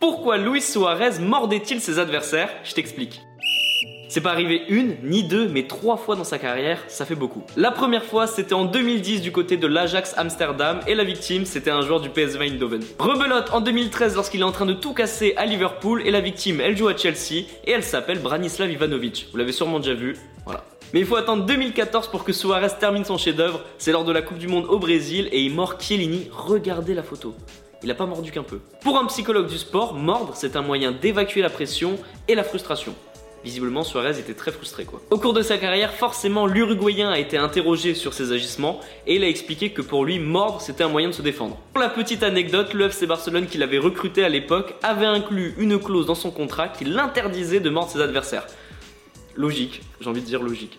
Pourquoi Luis Suarez mordait-il ses adversaires? Je t'explique. C'est pas arrivé une, ni deux, mais trois fois dans sa carrière, ça fait beaucoup. La première fois, c'était en 2010 du côté de l'Ajax Amsterdam, et la victime, c'était un joueur du PSV Eindhoven. Rebelote en 2013 lorsqu'il est en train de tout casser à Liverpool, et la victime, elle joue à Chelsea, et elle s'appelle Branislav Ivanovic. Vous l'avez sûrement déjà vu, voilà. Mais il faut attendre 2014 pour que Suarez termine son chef-d'œuvre, c'est lors de la Coupe du Monde au Brésil, et il mord Chiellini, regardez la photo. Il a pas mordu qu'un peu. Pour un psychologue du sport, mordre, c'est un moyen d'évacuer la pression et la frustration. Visiblement, Suarez était très frustré quoi. Au cours de sa carrière, forcément, l'Uruguayen a été interrogé sur ses agissements et il a expliqué que pour lui, mordre c'était un moyen de se défendre. Pour la petite anecdote, le FC Barcelone qui l'avait recruté à l'époque avait inclus une clause dans son contrat qui l'interdisait de mordre ses adversaires. Logique, j'ai envie de dire logique.